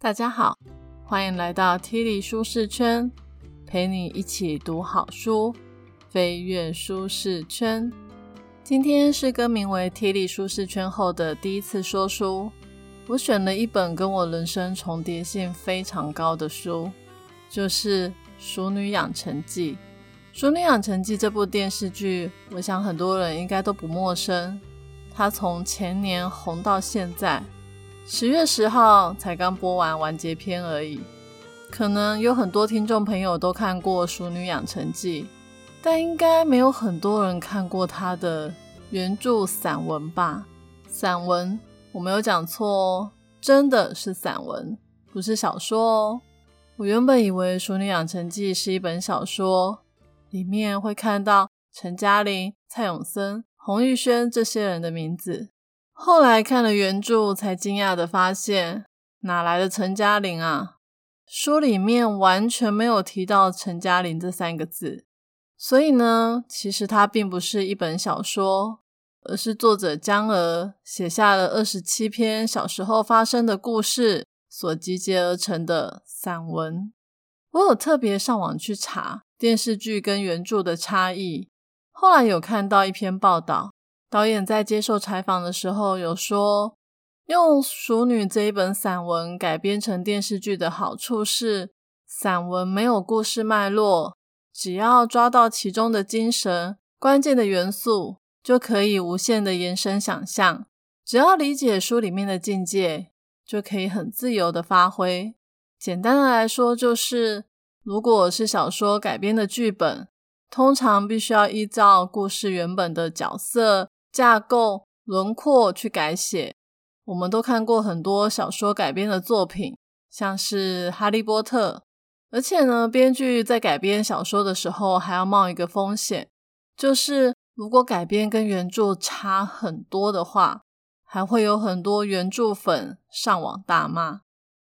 大家好，欢迎来到 T 里舒适圈，陪你一起读好书，飞跃舒适圈。今天是更名为 T 里舒适圈后的第一次说书。我选了一本跟我人生重叠性非常高的书，就是《熟女养成记》。《熟女养成记》这部电视剧，我想很多人应该都不陌生。它从前年红到现在。十月十号才刚播完完结篇而已，可能有很多听众朋友都看过《熟女养成记》，但应该没有很多人看过它的原著散文吧？散文，我没有讲错哦，真的是散文，不是小说哦。我原本以为《熟女养成记》是一本小说，里面会看到陈嘉玲、蔡永森、洪玉轩这些人的名字。后来看了原著，才惊讶的发现，哪来的陈嘉玲啊？书里面完全没有提到陈嘉玲这三个字。所以呢，其实它并不是一本小说，而是作者江娥写下了二十七篇小时候发生的故事所集结而成的散文。我有特别上网去查电视剧跟原著的差异，后来有看到一篇报道。导演在接受采访的时候有说，用《熟女》这一本散文改编成电视剧的好处是，散文没有故事脉络，只要抓到其中的精神、关键的元素，就可以无限的延伸想象。只要理解书里面的境界，就可以很自由的发挥。简单的来说，就是如果是小说改编的剧本，通常必须要依照故事原本的角色。架构轮廓去改写，我们都看过很多小说改编的作品，像是《哈利波特》。而且呢，编剧在改编小说的时候，还要冒一个风险，就是如果改编跟原著差很多的话，还会有很多原著粉上网大骂。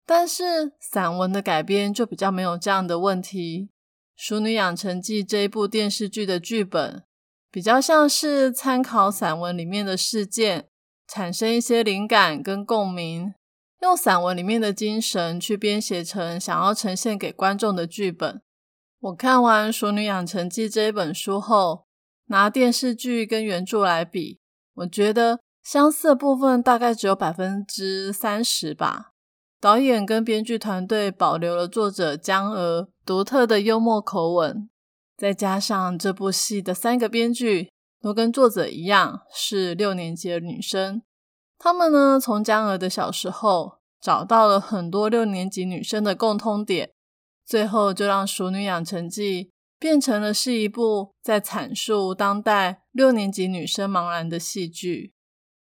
但是散文的改编就比较没有这样的问题，《熟女养成记》这一部电视剧的剧本。比较像是参考散文里面的事件，产生一些灵感跟共鸣，用散文里面的精神去编写成想要呈现给观众的剧本。我看完《熟女养成记》这一本书后，拿电视剧跟原著来比，我觉得相似的部分大概只有百分之三十吧。导演跟编剧团队保留了作者江娥独特的幽默口吻。再加上这部戏的三个编剧都跟作者一样是六年级的女生，他们呢从江娥的小时候找到了很多六年级女生的共通点，最后就让《熟女养成记》变成了是一部在阐述当代六年级女生茫然的戏剧。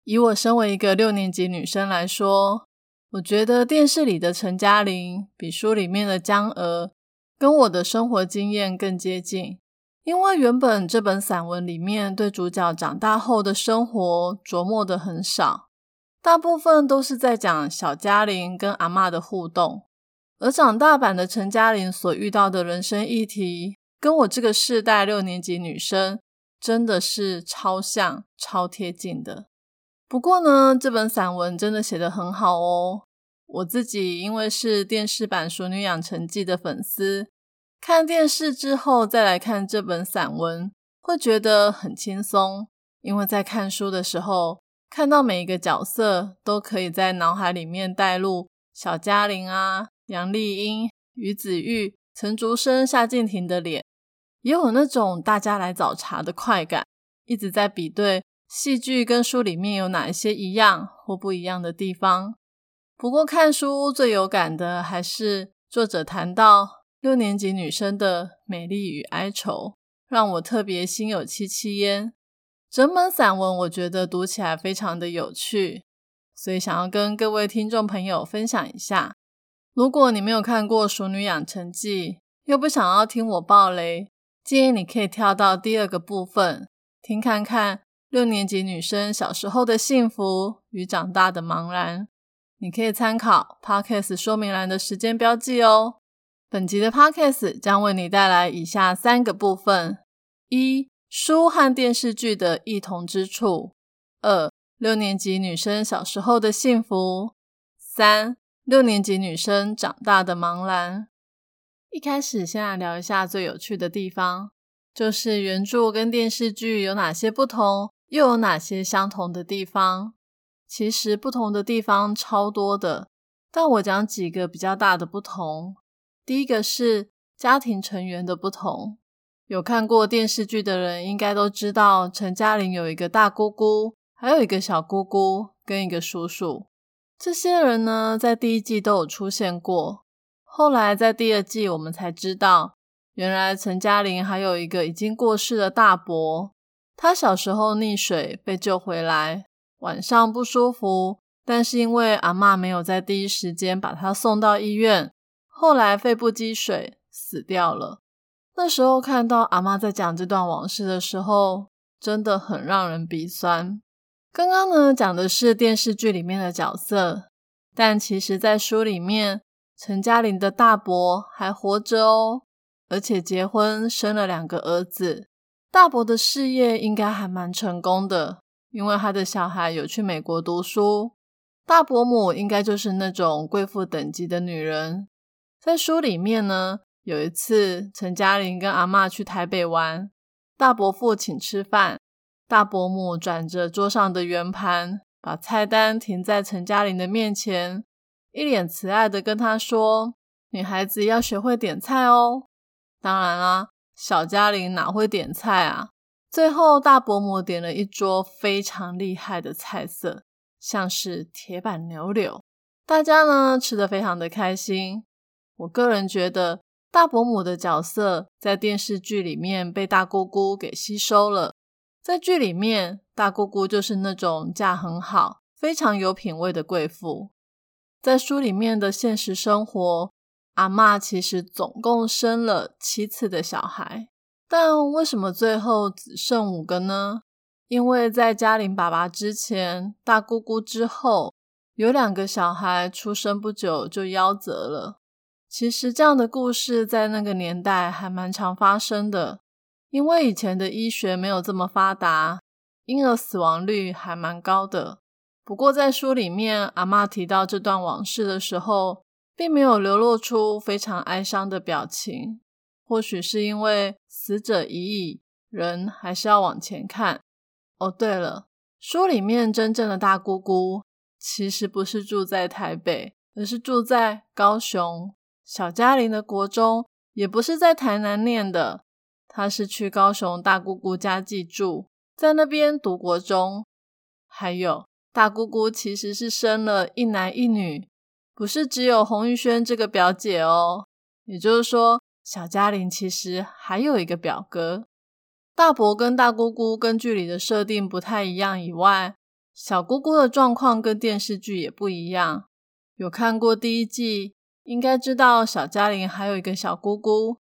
以我身为一个六年级女生来说，我觉得电视里的陈嘉玲比书里面的江娥。跟我的生活经验更接近，因为原本这本散文里面对主角长大后的生活琢磨的很少，大部分都是在讲小嘉玲跟阿妈的互动，而长大版的陈嘉玲所遇到的人生议题，跟我这个世代六年级女生真的是超像、超贴近的。不过呢，这本散文真的写得很好哦。我自己因为是电视版《熟女养成记》的粉丝，看电视之后再来看这本散文，会觉得很轻松。因为在看书的时候，看到每一个角色都可以在脑海里面带入小嘉玲啊、杨丽英、于子玉、陈竹生、夏静婷的脸，也有那种大家来找茬的快感，一直在比对戏剧跟书里面有哪一些一样或不一样的地方。不过看书最有感的还是作者谈到六年级女生的美丽与哀愁，让我特别心有戚戚焉。整本散文我觉得读起来非常的有趣，所以想要跟各位听众朋友分享一下。如果你没有看过《熟女养成记》，又不想要听我爆雷，建议你可以跳到第二个部分，听看看六年级女生小时候的幸福与长大的茫然。你可以参考 Podcast 说明栏的时间标记哦。本集的 Podcast 将为你带来以下三个部分：一、书和电视剧的异同之处；二、六年级女生小时候的幸福；三、六年级女生长大的茫然。一开始，先来聊一下最有趣的地方，就是原著跟电视剧有哪些不同，又有哪些相同的地方。其实不同的地方超多的，但我讲几个比较大的不同。第一个是家庭成员的不同。有看过电视剧的人应该都知道，陈嘉玲有一个大姑姑，还有一个小姑姑跟一个叔叔。这些人呢，在第一季都有出现过。后来在第二季，我们才知道，原来陈嘉玲还有一个已经过世的大伯。他小时候溺水被救回来，晚上不舒服，但是因为阿妈没有在第一时间把他送到医院，后来肺部积水死掉了。那时候看到阿妈在讲这段往事的时候，真的很让人鼻酸。刚刚呢讲的是电视剧里面的角色，但其实，在书里面，陈嘉玲的大伯还活着哦，而且结婚生了两个儿子。大伯的事业应该还蛮成功的，因为他的小孩有去美国读书。大伯母应该就是那种贵妇等级的女人。在书里面呢，有一次陈嘉玲跟阿妈去台北玩，大伯父请吃饭。大伯母转着桌上的圆盘，把菜单停在陈嘉玲的面前，一脸慈爱的跟她说：“女孩子要学会点菜哦。”当然啦，小嘉玲哪会点菜啊？最后，大伯母点了一桌非常厉害的菜色，像是铁板牛柳，大家呢吃的非常的开心。我个人觉得，大伯母的角色在电视剧里面被大姑姑给吸收了。在剧里面，大姑姑就是那种嫁很好、非常有品味的贵妇。在书里面的现实生活，阿妈其实总共生了七次的小孩，但为什么最后只剩五个呢？因为在嘉玲爸爸之前，大姑姑之后，有两个小孩出生不久就夭折了。其实这样的故事在那个年代还蛮常发生的。因为以前的医学没有这么发达，婴儿死亡率还蛮高的。不过在书里面，阿妈提到这段往事的时候，并没有流露出非常哀伤的表情。或许是因为死者已矣，人还是要往前看。哦，对了，书里面真正的大姑姑其实不是住在台北，而是住在高雄。小嘉玲的国中也不是在台南念的。他是去高雄大姑姑家寄住，在那边读国中。还有大姑姑其实是生了一男一女，不是只有洪玉轩这个表姐哦。也就是说，小嘉玲其实还有一个表哥。大伯跟大姑姑跟剧里的设定不太一样以外，小姑姑的状况跟电视剧也不一样。有看过第一季，应该知道小嘉玲还有一个小姑姑。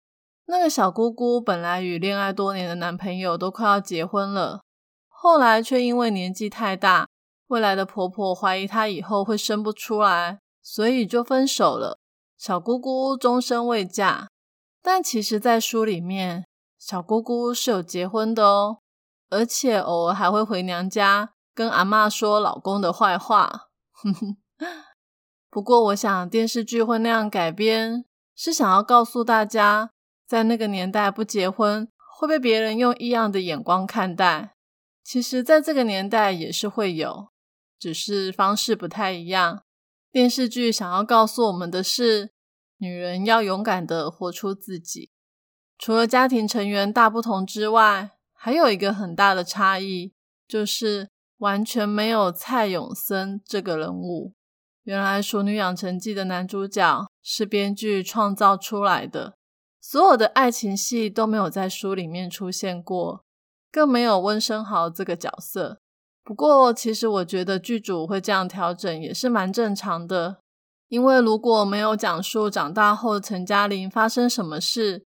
那个小姑姑本来与恋爱多年的男朋友都快要结婚了，后来却因为年纪太大，未来的婆婆怀疑她以后会生不出来，所以就分手了。小姑姑终身未嫁，但其实，在书里面，小姑姑是有结婚的哦，而且偶尔还会回娘家跟阿妈说老公的坏话。哼 哼不过，我想电视剧会那样改编，是想要告诉大家。在那个年代，不结婚会被别人用异样的眼光看待。其实，在这个年代也是会有，只是方式不太一样。电视剧想要告诉我们的是，女人要勇敢的活出自己。除了家庭成员大不同之外，还有一个很大的差异，就是完全没有蔡永森这个人物。原来《熟女养成记》的男主角是编剧创造出来的。所有的爱情戏都没有在书里面出现过，更没有温升豪这个角色。不过，其实我觉得剧组会这样调整也是蛮正常的，因为如果没有讲述长大后陈嘉玲发生什么事，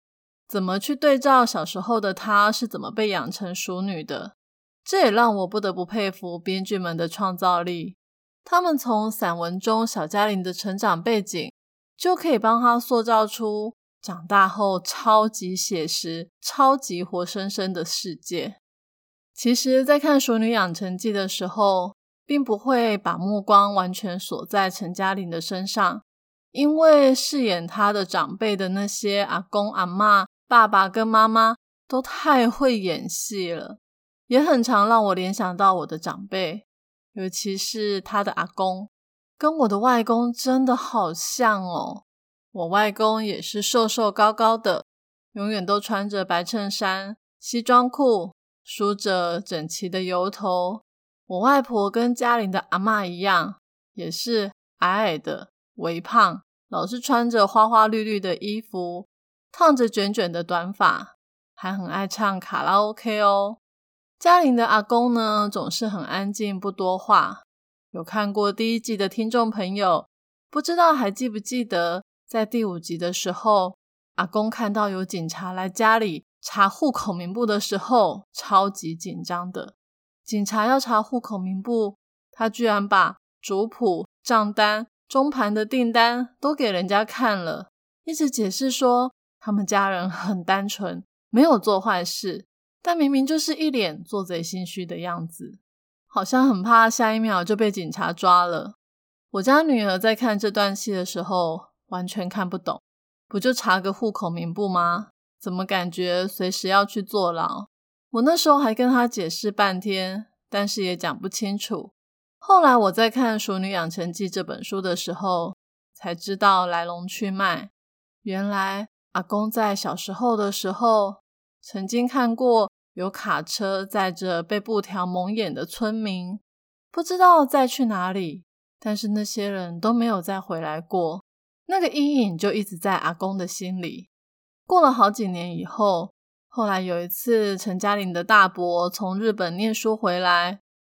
怎么去对照小时候的她是怎么被养成熟女的，这也让我不得不佩服编剧们的创造力。他们从散文中小嘉玲的成长背景，就可以帮她塑造出。长大后，超级写实、超级活生生的世界。其实，在看《熟女养成记》的时候，并不会把目光完全锁在陈嘉玲的身上，因为饰演他的长辈的那些阿公阿妈、爸爸跟妈妈都太会演戏了，也很常让我联想到我的长辈，尤其是他的阿公，跟我的外公真的好像哦。我外公也是瘦瘦高高的，永远都穿着白衬衫、西装裤，梳着整齐的油头。我外婆跟嘉玲的阿妈一样，也是矮矮的。微胖，老是穿着花花绿绿的衣服，烫着卷卷的短发，还很爱唱卡拉 OK 哦。嘉玲的阿公呢，总是很安静，不多话。有看过第一季的听众朋友，不知道还记不记得，在第五集的时候，阿公看到有警察来家里查户口名簿的时候，超级紧张的。警察要查户口名簿，他居然把族谱、账单。中盘的订单都给人家看了，一直解释说他们家人很单纯，没有做坏事，但明明就是一脸做贼心虚的样子，好像很怕下一秒就被警察抓了。我家女儿在看这段戏的时候完全看不懂，不就查个户口名簿吗？怎么感觉随时要去坐牢？我那时候还跟她解释半天，但是也讲不清楚。后来我在看《熟女养成记》这本书的时候，才知道来龙去脉。原来阿公在小时候的时候，曾经看过有卡车载着被布条蒙眼的村民，不知道再去哪里，但是那些人都没有再回来过。那个阴影就一直在阿公的心里。过了好几年以后，后来有一次，陈嘉玲的大伯从日本念书回来。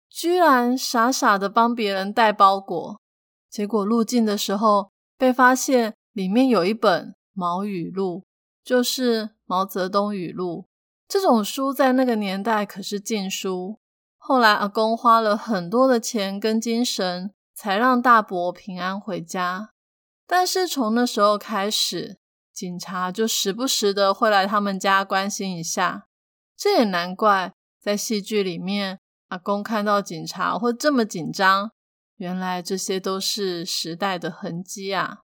居然傻傻的帮别人带包裹，结果入境的时候被发现里面有一本《毛语录》，就是毛泽东语录。这种书在那个年代可是禁书。后来阿公花了很多的钱跟精神，才让大伯平安回家。但是从那时候开始，警察就时不时的会来他们家关心一下。这也难怪，在戏剧里面。阿公看到警察会这么紧张，原来这些都是时代的痕迹啊！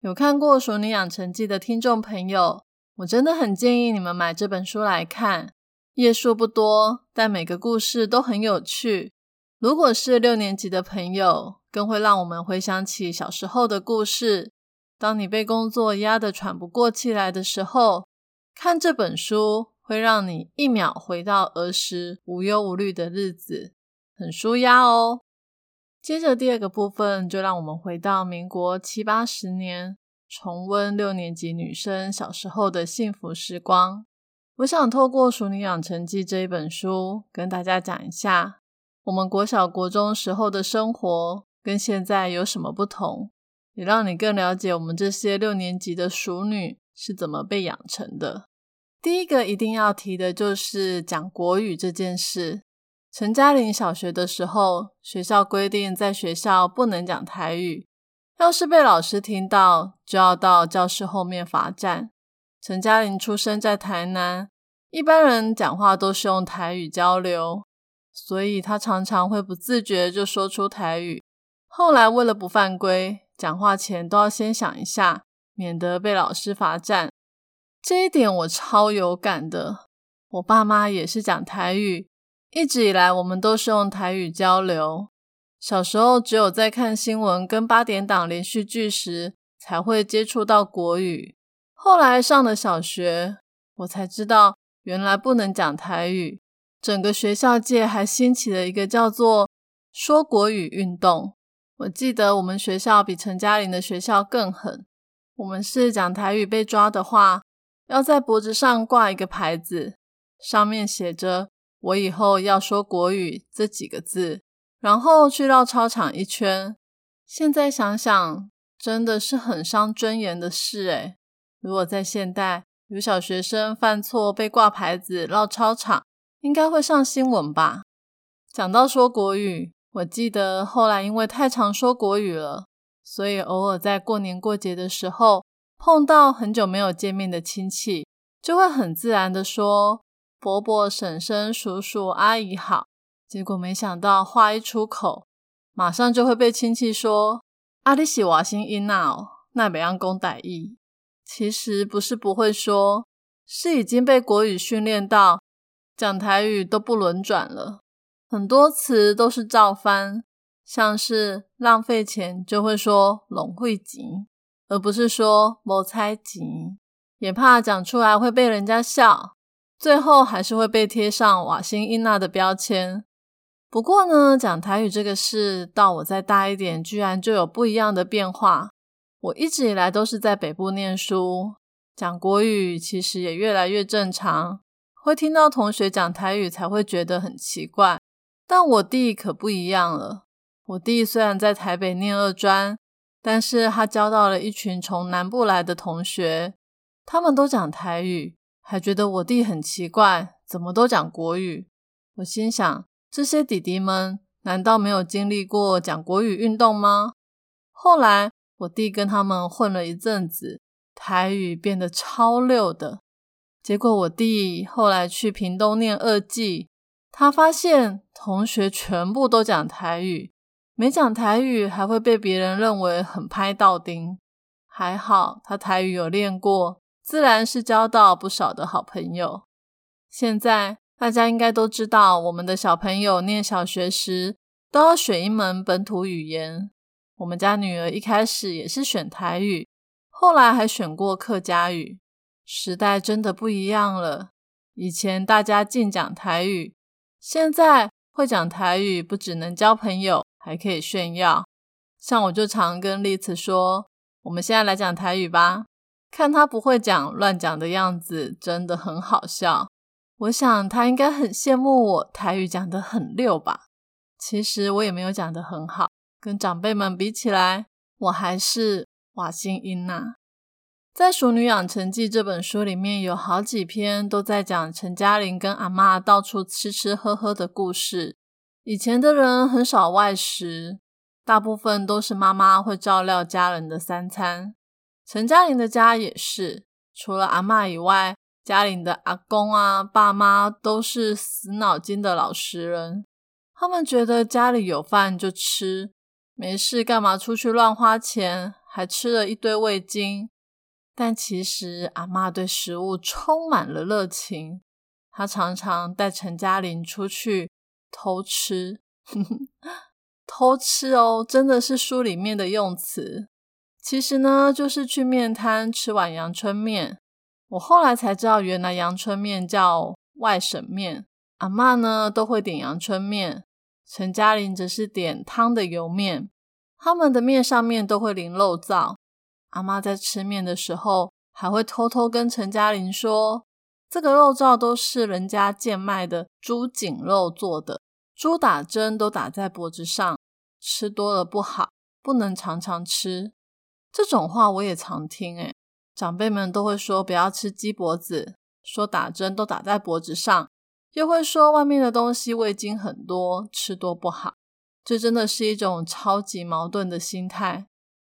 有看过《熟女养成记》的听众朋友，我真的很建议你们买这本书来看。页数不多，但每个故事都很有趣。如果是六年级的朋友，更会让我们回想起小时候的故事。当你被工作压得喘不过气来的时候，看这本书。会让你一秒回到儿时无忧无虑的日子，很舒压哦。接着第二个部分，就让我们回到民国七八十年，重温六年级女生小时候的幸福时光。我想透过《熟女养成记》这一本书，跟大家讲一下我们国小国中时候的生活跟现在有什么不同，也让你更了解我们这些六年级的熟女是怎么被养成的。第一个一定要提的就是讲国语这件事。陈嘉玲小学的时候，学校规定在学校不能讲台语，要是被老师听到，就要到教室后面罚站。陈嘉玲出生在台南，一般人讲话都是用台语交流，所以她常常会不自觉就说出台语。后来为了不犯规，讲话前都要先想一下，免得被老师罚站。这一点我超有感的。我爸妈也是讲台语，一直以来我们都是用台语交流。小时候只有在看新闻跟八点档连续剧时才会接触到国语。后来上了小学，我才知道原来不能讲台语。整个学校界还兴起了一个叫做“说国语”运动。我记得我们学校比陈嘉玲的学校更狠。我们是讲台语被抓的话。要在脖子上挂一个牌子，上面写着“我以后要说国语”这几个字，然后去绕操场一圈。现在想想，真的是很伤尊严的事诶如果在现代有小学生犯错被挂牌子绕操场，应该会上新闻吧？讲到说国语，我记得后来因为太常说国语了，所以偶尔在过年过节的时候。碰到很久没有见面的亲戚，就会很自然的说“伯伯、婶婶、叔叔、阿姨好”。结果没想到话一出口，马上就会被亲戚说“阿里喜瓦新因娜哦”，那北洋公歹意。其实不是不会说，是已经被国语训练到讲台语都不轮转了，很多词都是照翻，像是浪费钱就会说拢会钱，而不是说谋猜钱，也怕讲出来会被人家笑，最后还是会被贴上瓦辛伊娜的标签。不过呢，讲台语这个事，到我再大一点，居然就有不一样的变化。我一直以来都是在北部念书，讲国语其实也越来越正常。会听到同学讲台语，才会觉得很奇怪。但我弟可不一样了。我弟虽然在台北念二专，但是他交到了一群从南部来的同学，他们都讲台语，还觉得我弟很奇怪，怎么都讲国语。我心想。这些弟弟们难道没有经历过讲国语运动吗？后来我弟跟他们混了一阵子，台语变得超溜的。结果我弟后来去屏东念二技，他发现同学全部都讲台语，没讲台语还会被别人认为很拍到钉。还好他台语有练过，自然是交到不少的好朋友。现在。大家应该都知道，我们的小朋友念小学时都要选一门本土语言。我们家女儿一开始也是选台语，后来还选过客家语。时代真的不一样了，以前大家尽讲台语，现在会讲台语不只能交朋友，还可以炫耀。像我就常跟丽慈说：“我们现在来讲台语吧，看他不会讲乱讲的样子，真的很好笑。”我想他应该很羡慕我台语讲得很溜吧？其实我也没有讲得很好，跟长辈们比起来，我还是瓦辛英娜。在《熟女养成记》这本书里面有好几篇都在讲陈嘉玲跟阿妈到处吃吃喝喝的故事。以前的人很少外食，大部分都是妈妈会照料家人的三餐。陈嘉玲的家也是，除了阿妈以外。家里的阿公啊、爸妈都是死脑筋的老实人，他们觉得家里有饭就吃，没事干嘛出去乱花钱，还吃了一堆味精。但其实阿妈对食物充满了热情，她常常带陈嘉玲出去偷吃，偷吃哦，真的是书里面的用词。其实呢，就是去面摊吃碗阳春面。我后来才知道，原来阳春面叫外省面。阿妈呢都会点阳春面，陈嘉玲则是点汤的油面。他们的面上面都会淋肉燥。阿妈在吃面的时候，还会偷偷跟陈嘉玲说：“这个肉燥都是人家贱卖的猪颈肉做的，猪打针都打在脖子上，吃多了不好，不能常常吃。”这种话我也常听，诶长辈们都会说不要吃鸡脖子，说打针都打在脖子上，又会说外面的东西味精很多，吃多不好。这真的是一种超级矛盾的心态。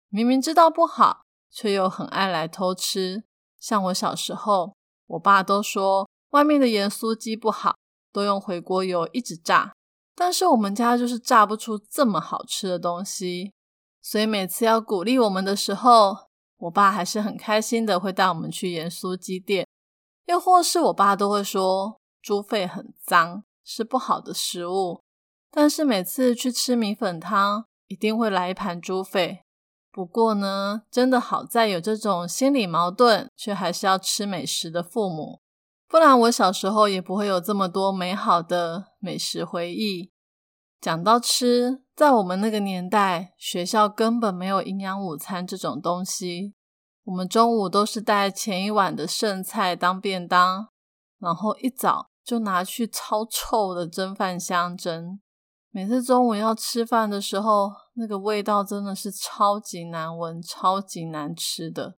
明明知道不好，却又很爱来偷吃。像我小时候，我爸都说外面的盐酥鸡不好，都用回锅油一直炸，但是我们家就是炸不出这么好吃的东西。所以每次要鼓励我们的时候，我爸还是很开心的，会带我们去盐酥鸡店，又或是我爸都会说猪肺很脏，是不好的食物。但是每次去吃米粉汤，一定会来一盘猪肺。不过呢，真的好在有这种心理矛盾，却还是要吃美食的父母，不然我小时候也不会有这么多美好的美食回忆。讲到吃。在我们那个年代，学校根本没有营养午餐这种东西。我们中午都是带前一晚的剩菜当便当，然后一早就拿去超臭的蒸饭箱蒸。每次中午要吃饭的时候，那个味道真的是超级难闻、超级难吃的。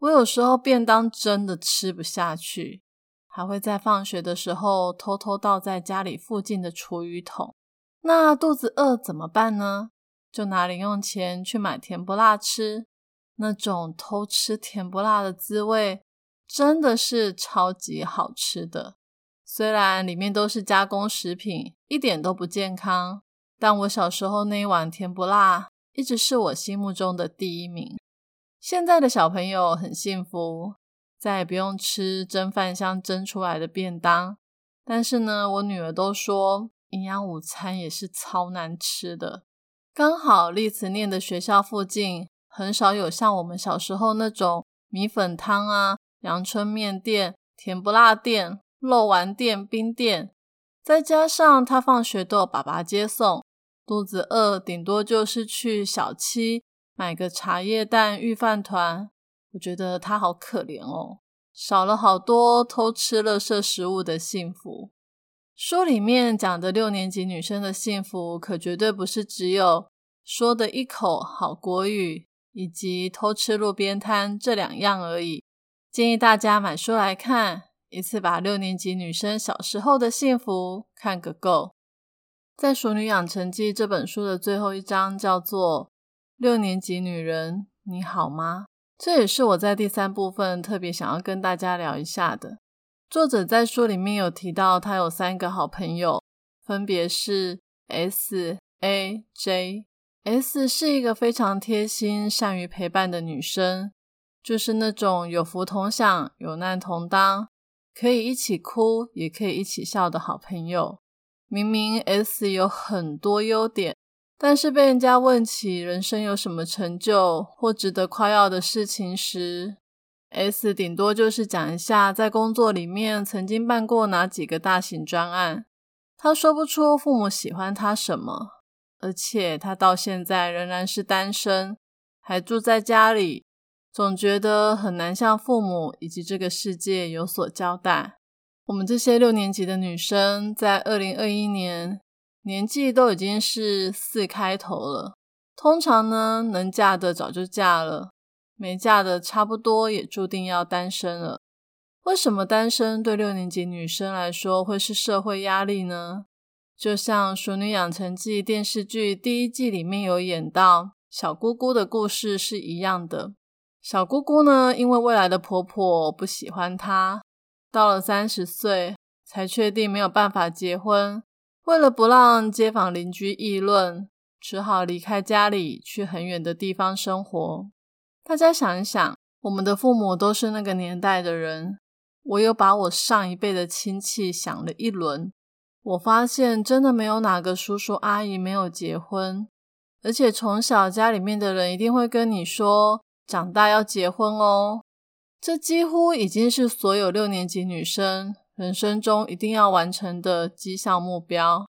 我有时候便当真的吃不下去，还会在放学的时候偷偷倒在家里附近的厨余桶。那肚子饿怎么办呢？就拿零用钱去买甜不辣吃。那种偷吃甜不辣的滋味，真的是超级好吃的。虽然里面都是加工食品，一点都不健康，但我小时候那一碗甜不辣，一直是我心目中的第一名。现在的小朋友很幸福，再也不用吃蒸饭箱蒸出来的便当。但是呢，我女儿都说营养午餐也是超难吃的。刚好丽慈念的学校附近很少有像我们小时候那种米粉汤啊、阳春面店、甜不辣店、肉丸店、冰店。再加上他放学都有爸爸接送，肚子饿顶多就是去小七买个茶叶蛋、御饭团。我觉得他好可怜哦。少了好多偷吃垃圾食物的幸福。书里面讲的六年级女生的幸福，可绝对不是只有说的一口好国语以及偷吃路边摊这两样而已。建议大家买书来看，一次把六年级女生小时候的幸福看个够。在《熟女养成记》这本书的最后一章，叫做《六年级女人，你好吗》。这也是我在第三部分特别想要跟大家聊一下的。作者在书里面有提到，他有三个好朋友，分别是 S、A、J。S 是一个非常贴心、善于陪伴的女生，就是那种有福同享、有难同当，可以一起哭，也可以一起笑的好朋友。明明 S 有很多优点。但是被人家问起人生有什么成就或值得夸耀的事情时，S 顶多就是讲一下在工作里面曾经办过哪几个大型专案。他说不出父母喜欢他什么，而且他到现在仍然是单身，还住在家里，总觉得很难向父母以及这个世界有所交代。我们这些六年级的女生在二零二一年。年纪都已经是四开头了，通常呢，能嫁的早就嫁了，没嫁的差不多也注定要单身了。为什么单身对六年级女生来说会是社会压力呢？就像《熟女养成记》电视剧第一季里面有演到小姑姑的故事是一样的。小姑姑呢，因为未来的婆婆不喜欢她，到了三十岁才确定没有办法结婚。为了不让街坊邻居议论，只好离开家里去很远的地方生活。大家想一想，我们的父母都是那个年代的人，我又把我上一辈的亲戚想了一轮，我发现真的没有哪个叔叔阿姨没有结婚，而且从小家里面的人一定会跟你说，长大要结婚哦。这几乎已经是所有六年级女生。人生中一定要完成的绩效目标。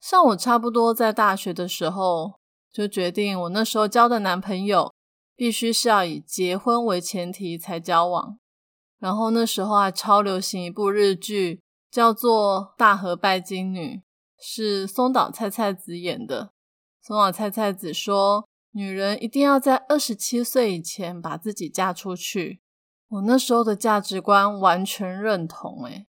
像我差不多在大学的时候，就决定我那时候交的男朋友必须是要以结婚为前提才交往。然后那时候还超流行一部日剧，叫做《大和拜金女》，是松岛菜菜子演的。松岛菜菜子说，女人一定要在二十七岁以前把自己嫁出去。我那时候的价值观完全认同，诶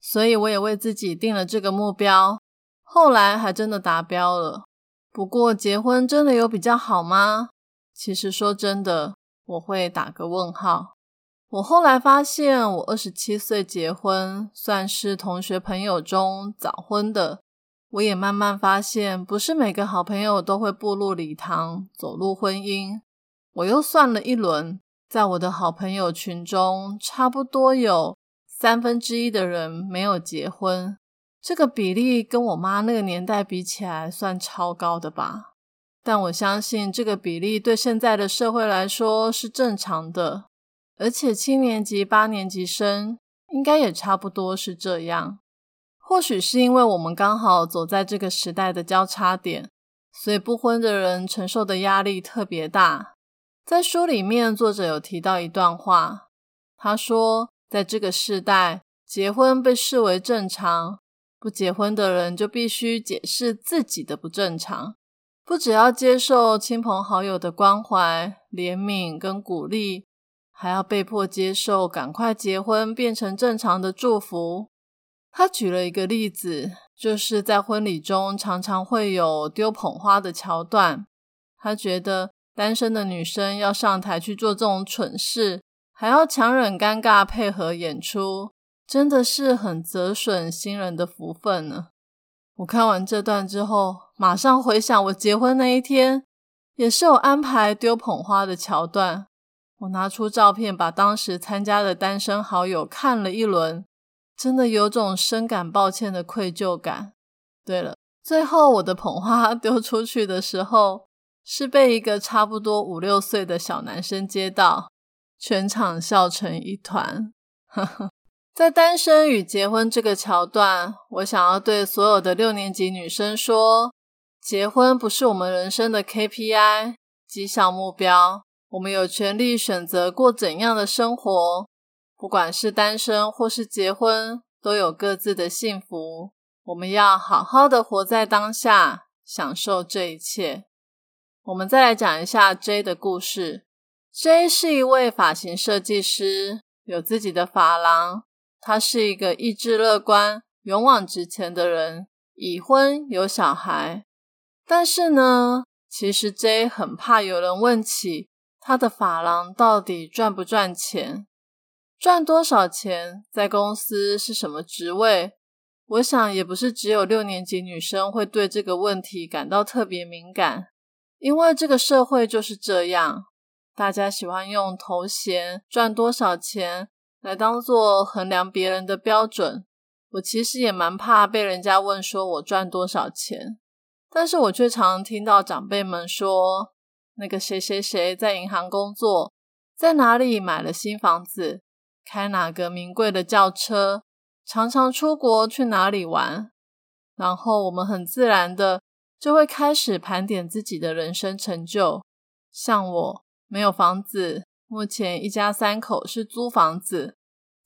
所以我也为自己定了这个目标，后来还真的达标了。不过结婚真的有比较好吗？其实说真的，我会打个问号。我后来发现，我二十七岁结婚，算是同学朋友中早婚的。我也慢慢发现，不是每个好朋友都会步入礼堂，走入婚姻。我又算了一轮，在我的好朋友群中，差不多有。三分之一的人没有结婚，这个比例跟我妈那个年代比起来算超高的吧？但我相信这个比例对现在的社会来说是正常的，而且七年级、八年级生应该也差不多是这样。或许是因为我们刚好走在这个时代的交叉点，所以不婚的人承受的压力特别大。在书里面，作者有提到一段话，他说。在这个时代，结婚被视为正常，不结婚的人就必须解释自己的不正常，不只要接受亲朋好友的关怀、怜悯跟鼓励，还要被迫接受赶快结婚变成正常的祝福。他举了一个例子，就是在婚礼中常常会有丢捧花的桥段，他觉得单身的女生要上台去做这种蠢事。还要强忍尴尬配合演出，真的是很折损新人的福分呢。我看完这段之后，马上回想我结婚那一天，也是有安排丢捧花的桥段。我拿出照片，把当时参加的单身好友看了一轮，真的有种深感抱歉的愧疚感。对了，最后我的捧花 丢出去的时候，是被一个差不多五六岁的小男生接到，全场笑成一团。在单身与结婚这个桥段，我想要对所有的六年级女生说：结婚不是我们人生的 KPI 绩效目标。我们有权利选择过怎样的生活，不管是单身或是结婚，都有各自的幸福。我们要好好的活在当下，享受这一切。我们再来讲一下 J 的故事。J 是一位发型设计师，有自己的发廊。他是一个意志乐观、勇往直前的人，已婚有小孩。但是呢，其实 J 很怕有人问起。他的发廊到底赚不赚钱？赚多少钱？在公司是什么职位？我想也不是只有六年级女生会对这个问题感到特别敏感，因为这个社会就是这样，大家喜欢用头衔赚多少钱来当做衡量别人的标准。我其实也蛮怕被人家问说我赚多少钱，但是我却常听到长辈们说。那个谁谁谁在银行工作，在哪里买了新房子，开哪个名贵的轿车，常常出国去哪里玩，然后我们很自然的就会开始盘点自己的人生成就。像我没有房子，目前一家三口是租房子，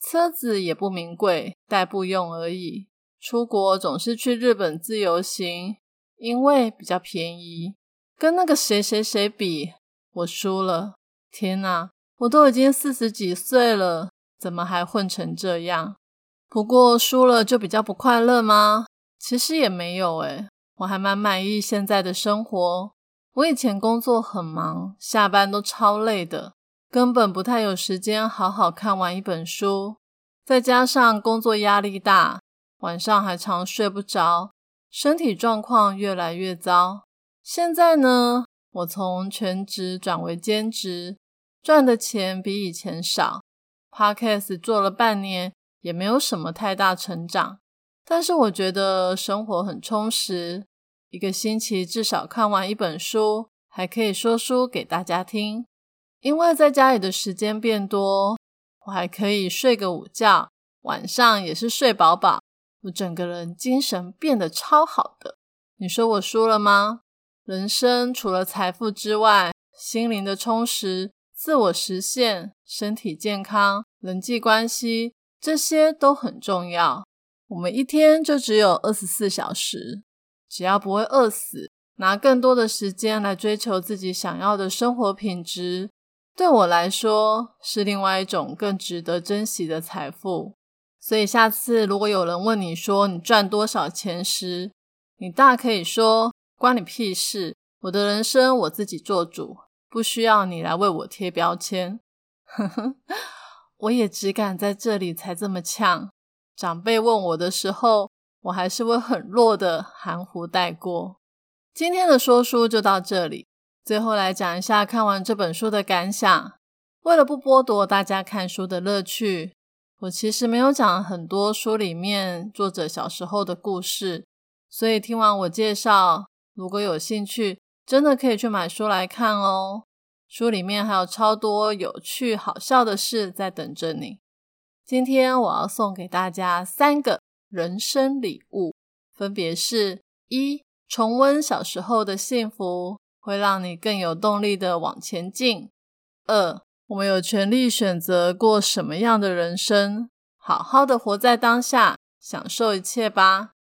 车子也不名贵，代步用而已。出国总是去日本自由行，因为比较便宜。跟那个谁谁谁比，我输了。天哪，我都已经四十几岁了，怎么还混成这样？不过输了就比较不快乐吗？其实也没有诶，我还蛮满意现在的生活。我以前工作很忙，下班都超累的，根本不太有时间好好看完一本书。再加上工作压力大，晚上还常睡不着，身体状况越来越糟。现在呢，我从全职转为兼职，赚的钱比以前少。Podcast 做了半年，也没有什么太大成长，但是我觉得生活很充实。一个星期至少看完一本书，还可以说书给大家听。因为在家里的时间变多，我还可以睡个午觉，晚上也是睡饱饱，我整个人精神变得超好的。你说我输了吗？人生除了财富之外，心灵的充实、自我实现、身体健康、人际关系，这些都很重要。我们一天就只有二十四小时，只要不会饿死，拿更多的时间来追求自己想要的生活品质，对我来说是另外一种更值得珍惜的财富。所以，下次如果有人问你说你赚多少钱时，你大可以说。关你屁事！我的人生我自己做主，不需要你来为我贴标签。呵呵，我也只敢在这里才这么呛。长辈问我的时候，我还是会很弱的含糊带过。今天的说书就到这里，最后来讲一下看完这本书的感想。为了不剥夺大家看书的乐趣，我其实没有讲很多书里面作者小时候的故事，所以听完我介绍。如果有兴趣，真的可以去买书来看哦。书里面还有超多有趣好笑的事在等着你。今天我要送给大家三个人生礼物，分别是：一、重温小时候的幸福，会让你更有动力的往前进；二、我们有权利选择过什么样的人生，好好的活在当下，享受一切吧；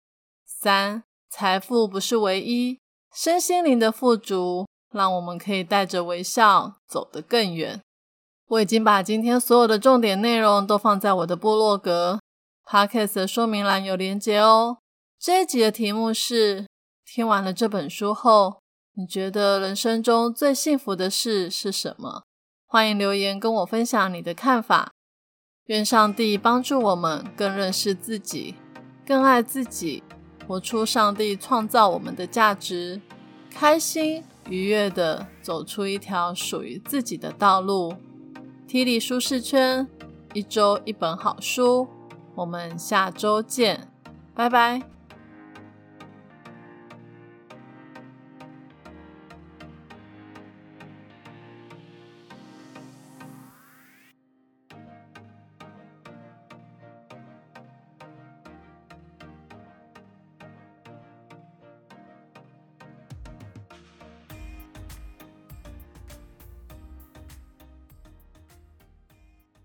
三、财富不是唯一。身心灵的富足，让我们可以带着微笑走得更远。我已经把今天所有的重点内容都放在我的部落格 Podcast 的说明栏有连结哦。这一集的题目是：听完了这本书后，你觉得人生中最幸福的事是什么？欢迎留言跟我分享你的看法。愿上帝帮助我们更认识自己，更爱自己。活出上帝创造我们的价值，开心愉悦的走出一条属于自己的道路。T 里舒适圈，一周一本好书。我们下周见，拜拜。